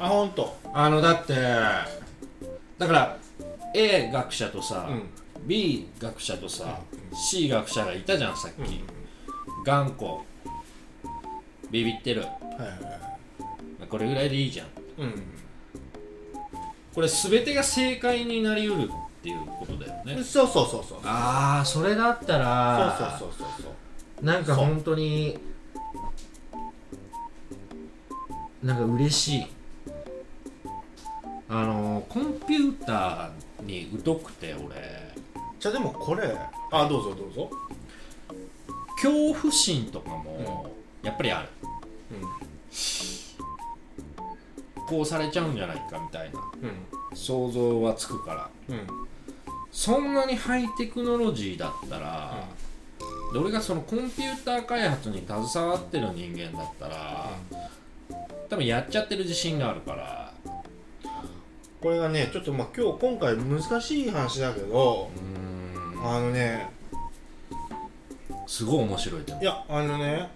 あ本当。あのだってだから A 学者とさ、うん。B 学者とさ、C 学者がいたじゃんさっき、うん。頑固。ビビってる。はいはいはい。これぐらいでいいじゃん。うん。これ全てが正解になりうるっていうことだよね。そうそうそうそう。ああそれだったらそうそうそうそうそう。なんか本当になんか嬉しいあのコンピューターに疎くて俺。じゃあでもこれあどうぞどうぞ。恐怖心とかもやっぱりある。こうされちゃうんじゃないかみたいな。うん。想像はつくから。うん。うんそんなにハイテクノロジーだったら、で俺がそのコンピューター開発に携わってる人間だったら、多分やっちゃってる自信があるからこれがねちょっとまあ今日今回難しい話だけどあのねすごい面白いでも。いやあのね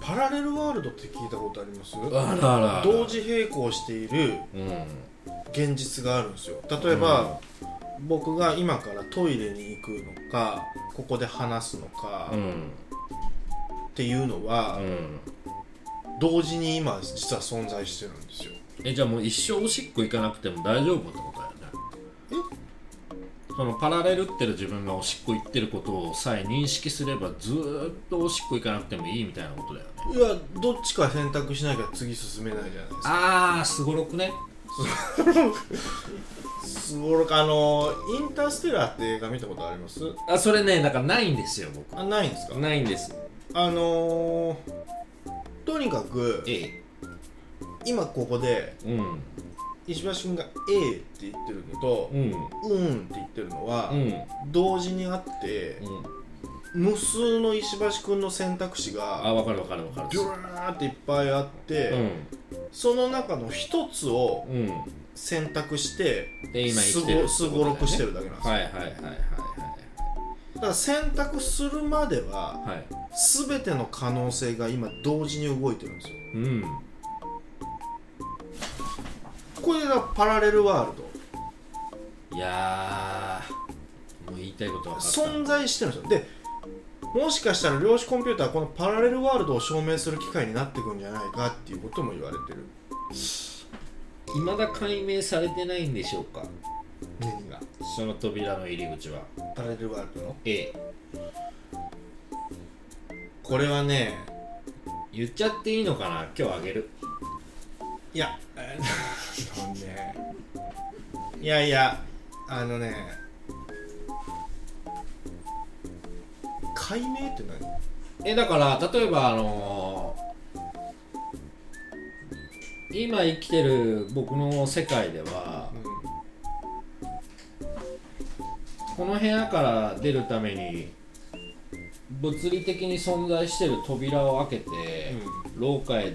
パラレルワールドって聞いたことあります？あらあら。同時並行しているうん現実があるんですよ。例えば、僕が今からトイレに行くのかここで話すのかうん。っていうのは、うん。同時に今実は存在してるんですよえじゃあもう一生おしっこ行かなくても大丈夫ってことだよね。そのパラレルってる自分がおしっこ行ってることをさえ認識すればずーっとおしっこ行かなくてもいいみたいなことだよね。いやどっちか選択しなきゃ次進めないじゃないですか。ああすごろくね。すごろく。あのインターステラーって映画見たことあります？あそれねだからないんですよ僕。あないんですか？ないんです。あのー、とにかくえ今ここでえうん。石橋君が A って言ってるのとうん。うんって言ってるのは、うん。同時にあって無数の石橋君の選択肢があ分かる分かる分かる。ビューっていっぱいあって、うん。その中の一つをうん。選択してで今生すきてるごすごろくしてるだけなんですよ、はいはいはいはいだから選択するまでははい。はい全ての可能性が今同時に動いてるんですよ。うんこれがパラレルワールド。いやーもう言いたいこと分かった。存在してるんですよ。でもしかしたら量子コンピューターはこのパラレルワールドを証明する機会になっていくんじゃないかっていうことも言われてる。未だ解明されてないんでしょうか？何が？その扉の入り口は。パラレルワールドの？A これはね言っちゃっていいのかな？今日あげる。いやいやいやあのね解明って何？えだから例えばあのー今生きてる僕の世界ではこの部屋から出るために物理的に存在してる扉を開けて、廊下へ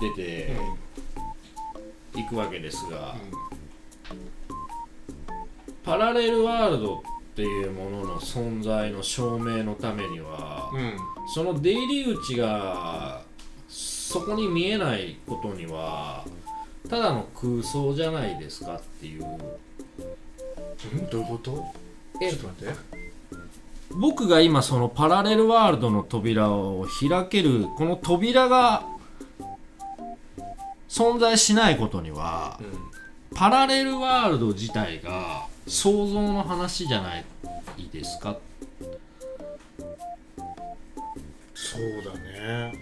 出ていくわけですが、パラレルワールドっていうものの存在の証明のためには、うん、うんその出入り口がそこに見えないことにはただの空想じゃないですかっていう。どういうこと？えちょっと待って。僕が今そのパラレルワールドの扉を開けるこの扉が存在しないことにはうん。パラレルワールド自体が想像の話じゃないですか？そうだね。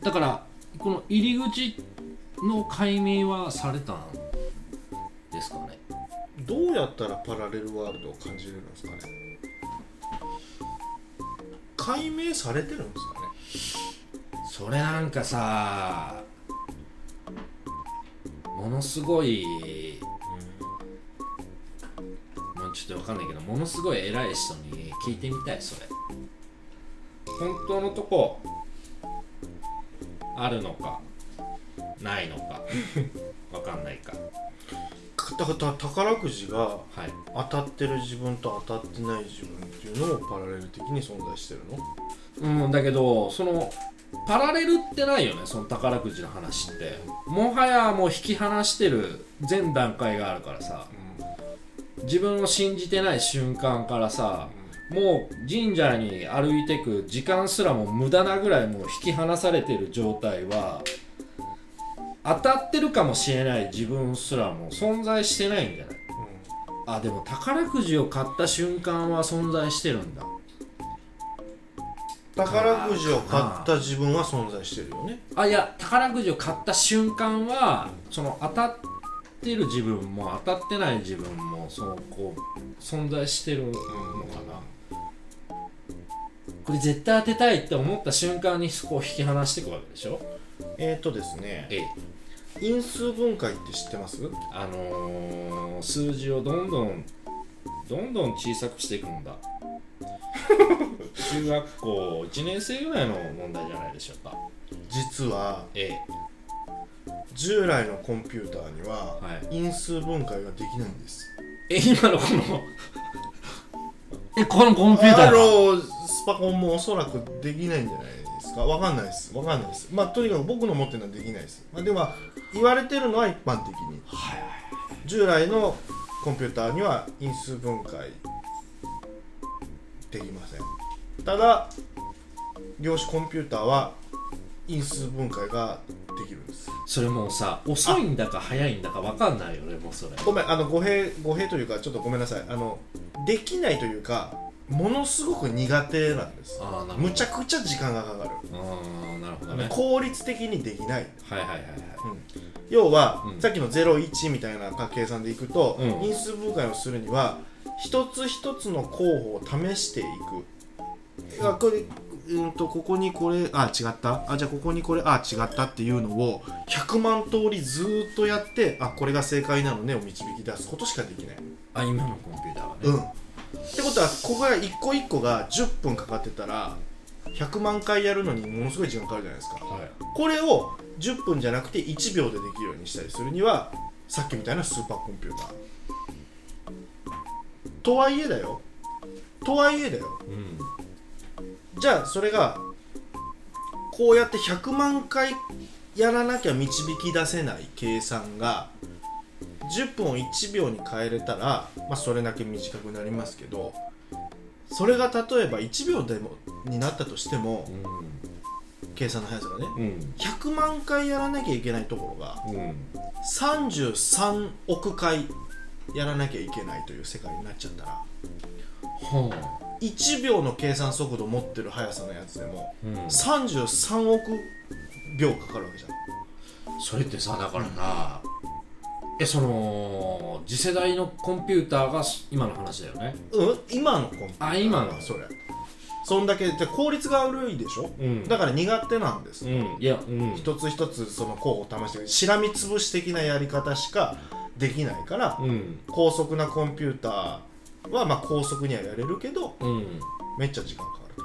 だからこの入り口の解明はされたんですかね？どうやったらパラレルワールドを感じれるんですかね？解明されてるんですかね？それなんかさものすごいちょっとわかんないけどものすごい偉い人に聞いてみたいそれ。本当のとこあるのかないのか わかんないか。だから宝くじがはい。当たってる自分と当たってない自分っていうのもパラレル的に存在してるの？うんだけどそのパラレルってないよねその宝くじの話って。もはやもう引き離してる全段階があるからさ自分を信じてない瞬間からさもう神社に歩いてく時間すらも無駄なぐらいもう引き離されてる状態は当たってるかもしれない自分すらも存在してないんじゃない？あでも宝くじを買った瞬間は存在してるんだ。宝くじを買った自分は存在してるよね。あいや宝くじを買った瞬間はその当たってる自分も当たってない自分もそのこう存在してるのかな、これ絶対当てたいって思った瞬間にそこを引き離していくわけでしょ？えーとですね。ええ。因数分解って知ってます？あのー、数字をどんどんどんどん小さくしていくんだ。中学校1年生ぐらいの問題じゃないでしょうか。実はえ従来のコンピューターにははい。因数分解ができないんです。ええ今のこの？えこのコンピュータあーが？のスパコンもおそらくできないんじゃないですか？わかんないです。わかんないです。まあとにかく僕の持ってるのはできないです、まあ、でも言われてるのは一般的に。はい。従来のコンピューターには因数分解できません。ただ量子コンピューターは因数分解ができるんです。それもうさ遅いんだか早いんだか分かんないよねもうそれ。ごめんあの語弊語弊というかちょっとごめんなさい。あのできないというかものすごく苦手なんです。ああなるほど。むちゃくちゃ時間がかかる、ああなるほどね。効率的にできない。はいはいはいはい。要は、うん。さっきの01みたいな計算でいくと、うん。因数分解をするには一つ一つの候補を試していく。あこれうんとここにこれあ違った？あじゃあここにこれあ違ったっていうのを100万通りずーっとやってあこれが正解なのねを導き出すことしかできない。あ今のコンピューターはね、うん。ってことはここが一個一個が10分かかってたら100万回やるのにものすごい時間かかるじゃないですか。はい。これを10分じゃなくて1秒でできるようにしたりするにはさっきみたいなスーパーコンピューター。とはいえだよ。とはいえだよ。うんじゃあそれがこうやって100万回やらなきゃ導き出せない計算が10分を1秒に変えれたら、まあ、それだけ短くなりますけどそれが例えば1秒でもになったとしても計算の速さがねうん。100万回やらなきゃいけないところがうんうん33億回やらなきゃいけないという世界になっちゃったらほ1秒の計算速度持ってる速さのやつでもう、うん、33億秒かかるわけじゃん。それってさだからなえその次世代のコンピューターが今の話だよね？うん今のコンピューター。あ今の。それ。そんだけで効率が悪いでしょ？うん。だから苦手なんです、うん。いやうん。一つ一つその候補を試してしらみつぶし的なやり方しかできないから、うん。高速なコンピューターはまあ高速にはやれるけどうん。めっちゃ時間かかる。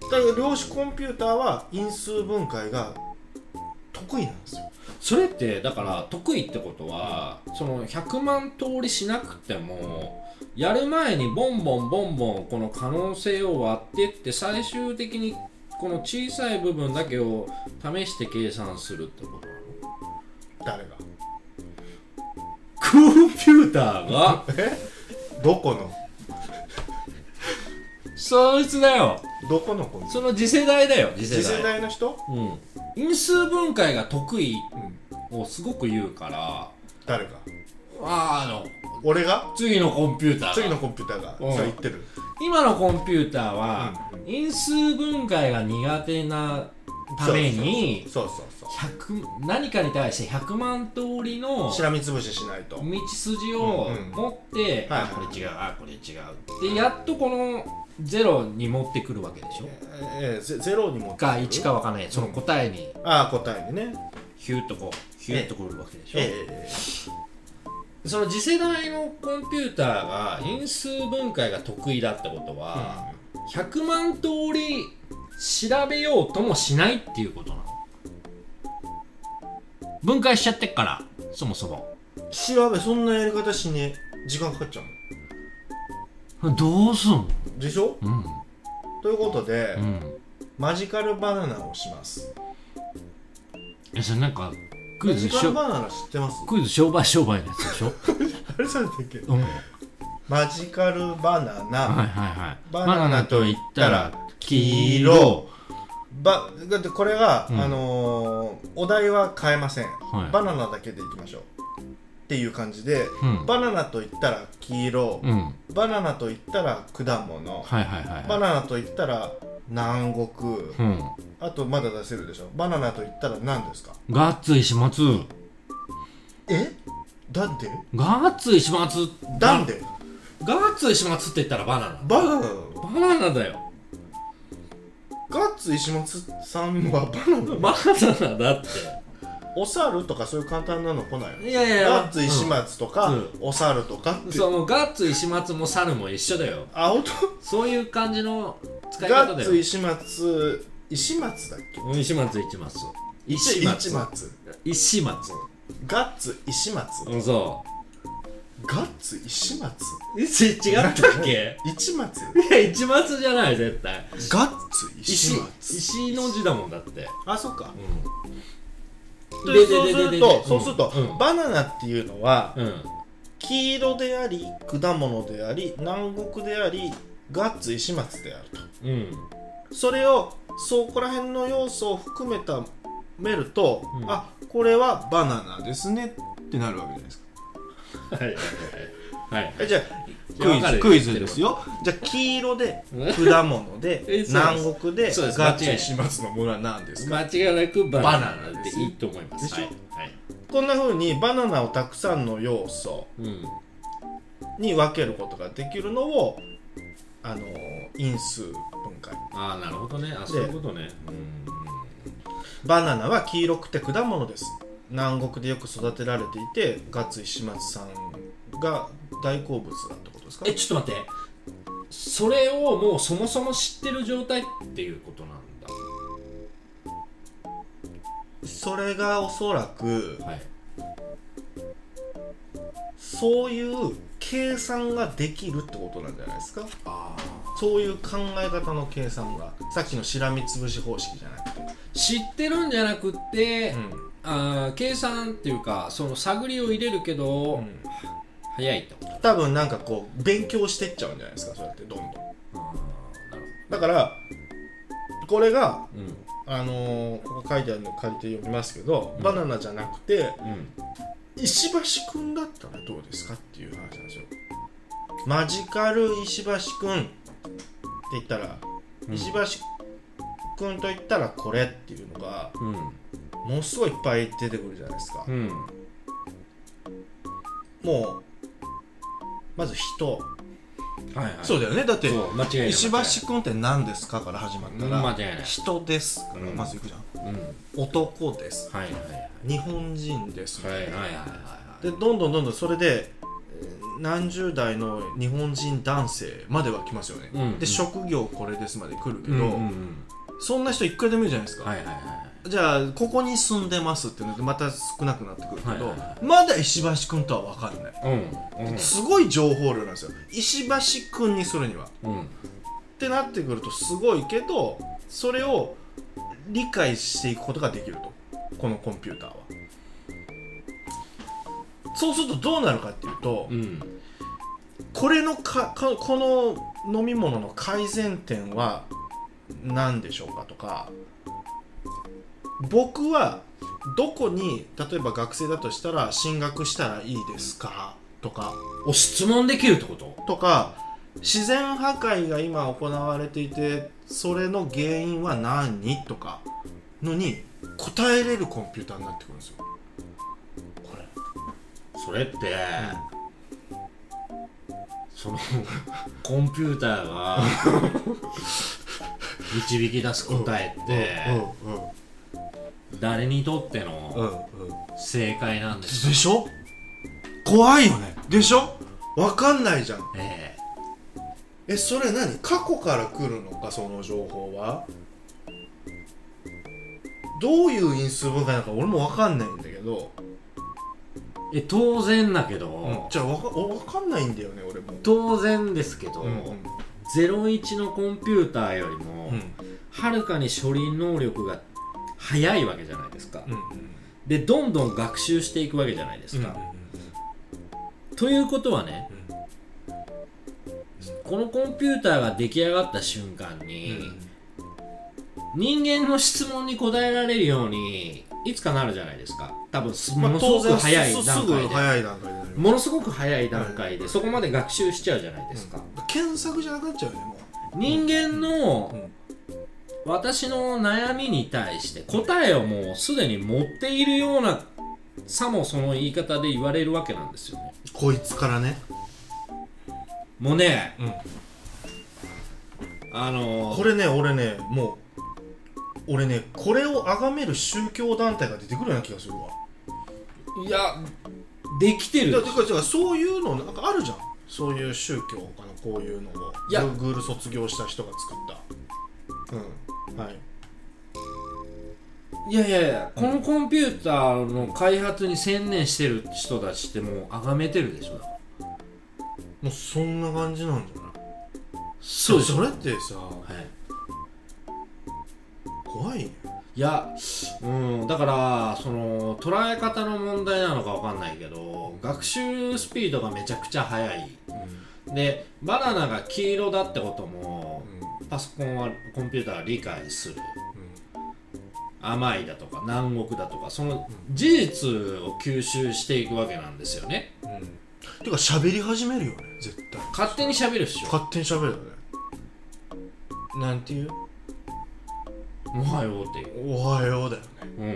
とだから量子コンピューターは因数分解が得意なんですよ。それってだから得意ってことはその100万通りしなくてもやる前にボンボンボンボンこの可能性を割ってって最終的にこの小さい部分だけを試して計算するってことなの？誰が？コンピューターが？どこの？そいつだよ。どこのコンピューその次世代だよ次世次世代の人、うん。因数分解が得意うん、をすごく言うから。誰が？あーあの俺が？次のコンピューターが。次のコンピューターが？うん。そう言ってる？今のコンピューターは、うん。因数分解が苦手なためにそうそう100何かに対して100万通りのしらみつぶししないと。道筋をうんうん。持って、はい。あこれ違うあこれ違うでやっとこのゼロに持ってくるわけでしょ？ええゼゼロにもか1かわかんない。その答えに。ああ答えにね。ヒューッとこうヒューッとくるわけでしょ、ええその次世代のコンピューターが因数分解が得意だってことは、100万通り調べようともしないっていうことなの分解しちゃってっからそもそも。調べそんなやり方しねえ。時間かかっちゃうどうすんでしょ？うん。ということで、うん。マジカルバナナをします。えそれなんかクイマジズしょカルバナナ知ってます？クイズ商売商売のやつでしょ？あれそうだっけ？うん。はいマジカルバナナ、はいはいババナナと言ったら黄色ばだってこれが、うん。あのーお題は変えません、はい。バナナだけでいきましょうっていう感じで、うん。バナナと言ったら黄色、うん。バナナと言ったら果物、はいはいはいバナナと言ったら南国うん。あとまだ出せるでしょ？バナナと言ったら何ですか？ガッツ石松え？なんで？ガッツ石松なんで？ガッツ石松って言ったらバナナ。バナナなの？バナナだよガッツ石松さんはバナナバナナだって。お猿とかそういう簡単なの来ないよいやいやガッツ石松とか、うん。お猿とかって。そうもうガッツ石松も猿も一緒だよ。あ本そういう感じの使い当ガ方だよ。ッツ石松石松だっけ？石松石松。石石松。松石松。ガッツ石松。うんそガッツ石松？う石違ったっけ？一松？いや一松じゃない絶対。ガッツ石石松。石の字だもんだって。あそっか。うん。でそうするとそうすると、うん。バナナっていうのはうん。黄色であり果物であり南国でありガッツ石松であると。うん。それをそこら辺の要素を含めためると、うん。あこれはバナナですねってなるわけじゃないですかはいはいはい。はい。えじゃクイズクイズですよ。じゃあ黄色で果物で 南国でそうです。ガッツ石松のものは何ですか？間違いなくバナナ。でいいと思います。でしょ？はい。はい。こんな風にバナナをたくさんの要素うん。に分けることができるのをあの因数分解。ああなるほどね。あそういうことね。うん。バナナは黄色くて果物です南国でよく育てられていてガッツ石松さんが大好物だってことですか？えちょっと待って。それをもうそもそも知ってる状態っていうことなんそれがおそらくだはい。そういう計算ができるってことなんじゃないですか？あそういう考え方の計算がさっきのしらみつぶし方式じゃなくて、知ってるんじゃなくって、うんあー計算っていうかその探りを入れるけど、早いと。多分なんかこう勉強してっちゃうんじゃないですかそうやってどんどん。だからこれがうん。あのーここ書いてあるの借りて読みますけど、うん。バナナじゃなくてうん。石橋くんだったらどうですかっていう話なんですよ。マジカル石橋くんって言ったら、うん。石橋くんと言ったらこれっていうのがうんものすごいいっぱい出てくるじゃないですか、うん。もうまず人、はいはい。そうだよね。だって石橋くんって何ですかから始まったうんら、人ですからうん。まずいくじゃん、うん。男です。はいはいはい。日本人です、はいはいはいはい。でどんどんどんどんそれでえー何十代の日本人男性までは来ますよね、うん。で職業これですまで来るけど、うんうんうん。そんな人いくらでもいるじゃないですか、はいはいはいじゃあここに住んでますってのでまた少なくなってくるけど、はいはいはまだ石橋君とは分かんない。うんうん。すごい情報量なんですよ石橋君にするには。うん。ってなってくるとすごいけどそれを理解していくことができると。このコンピューターは。そうするとどうなるかっていうと、うん。これのかかこの飲み物の改善点は何でしょうかとか僕はどこに例えば学生だとしたら進学したらいいですか？とか。お質問できるってこと？とか自然破壊が今行われていてそれの原因は何？とか。のに答えれるコンピューターになってくるんですよ。これ。それって、そのコンピューターが 導き出す答えってうんうん誰にとってうんのうん。正解なんでしょでしょ？怖いよね。でしょ？わかんないじゃん。ええ。それ何？過去から来るのか？その情報は。どういう因数分解なのか俺もわかんないんだけど、ええ当然だけど、じゃあわかわかんないんだよね俺も。当然ですけど、うんうん。01のコンピューターよりも、うん。はるかに処理能力が早いわけじゃないですか、うんうん。でどんどん学習していくわけじゃないですか、ということはね、このコンピューターが出来上がった瞬間に、人間の質問に答えられるようにいつかなるじゃないですか。多分すものすごく早い段階で。早い段階でなりますものすごく早い段階でそこまで学習しちゃうじゃないですか、検索じゃなくなっちゃうよねも人間のうん私の悩みに対して答えをもうすでに持っているようなさもその言い方で言われるわけなんですよね。うこいつからね、もうねうん、あのーこれね俺ねもう俺ねこれを崇める宗教団体が出てくるような気がするわ。いやできてる。だからだからそういうのなんかあるじゃん。そういう宗教かなこういうのを。いや。Google 卒業した人が作った。うんはい。いやいやいやこのコンピューターの開発に専念してる人たちってもう崇めてるでしょ。もうそんな感じなんじゃない？そうそれってさはい。怖いね。いや、うん、だからその捉え方の問題なのかわかんないけど学習スピードがめちゃくちゃ速い。でバナナが黄色だってこともパソコンはコンピューターは理解する。甘いだとか南国だとかその事実を吸収していくわけなんですよね。うん、うん、てか喋り始めるよね絶対。勝手に喋るっしょ。勝手に喋るよね。なんていう？おはようっていう。おはようだよね。うん。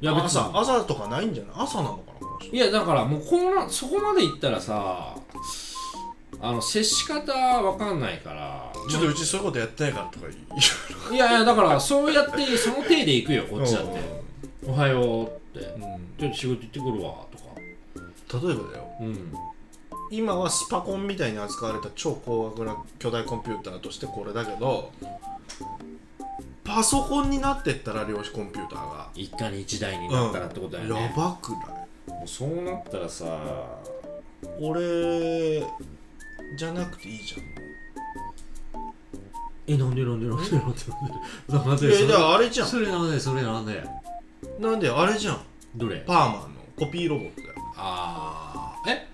いや別朝に。朝とかないんじゃない？朝なのかなこの人。いやだからもうこのそこまでいったらさあの接し方わかんないからちょっとうちそういうことやってないからとか言う。いやいやだからそうやってその手で行くよこっちだって「おはよう」って。うん「ちょっと仕事行ってくるわ」とか。例えばだよ。うん。今はスパコンみたいに扱われた超高額な巨大コンピューターとしてこれだけどパソコンになってったら量子コンピューターが。一家に一台になったらってことだよね、やばくない？もうそうなったらさ俺じゃなくていいじえなんでなんでなんでなんでなんでなんでなんいやだからあれじゃんそれなんでそれなんでなんであれじゃんどれパーマンのコピーロボットだよああえ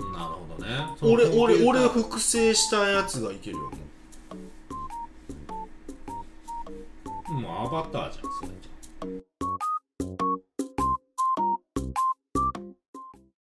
なるほどね俺俺俺複製したやつがいけるよもうアバターじゃんそれ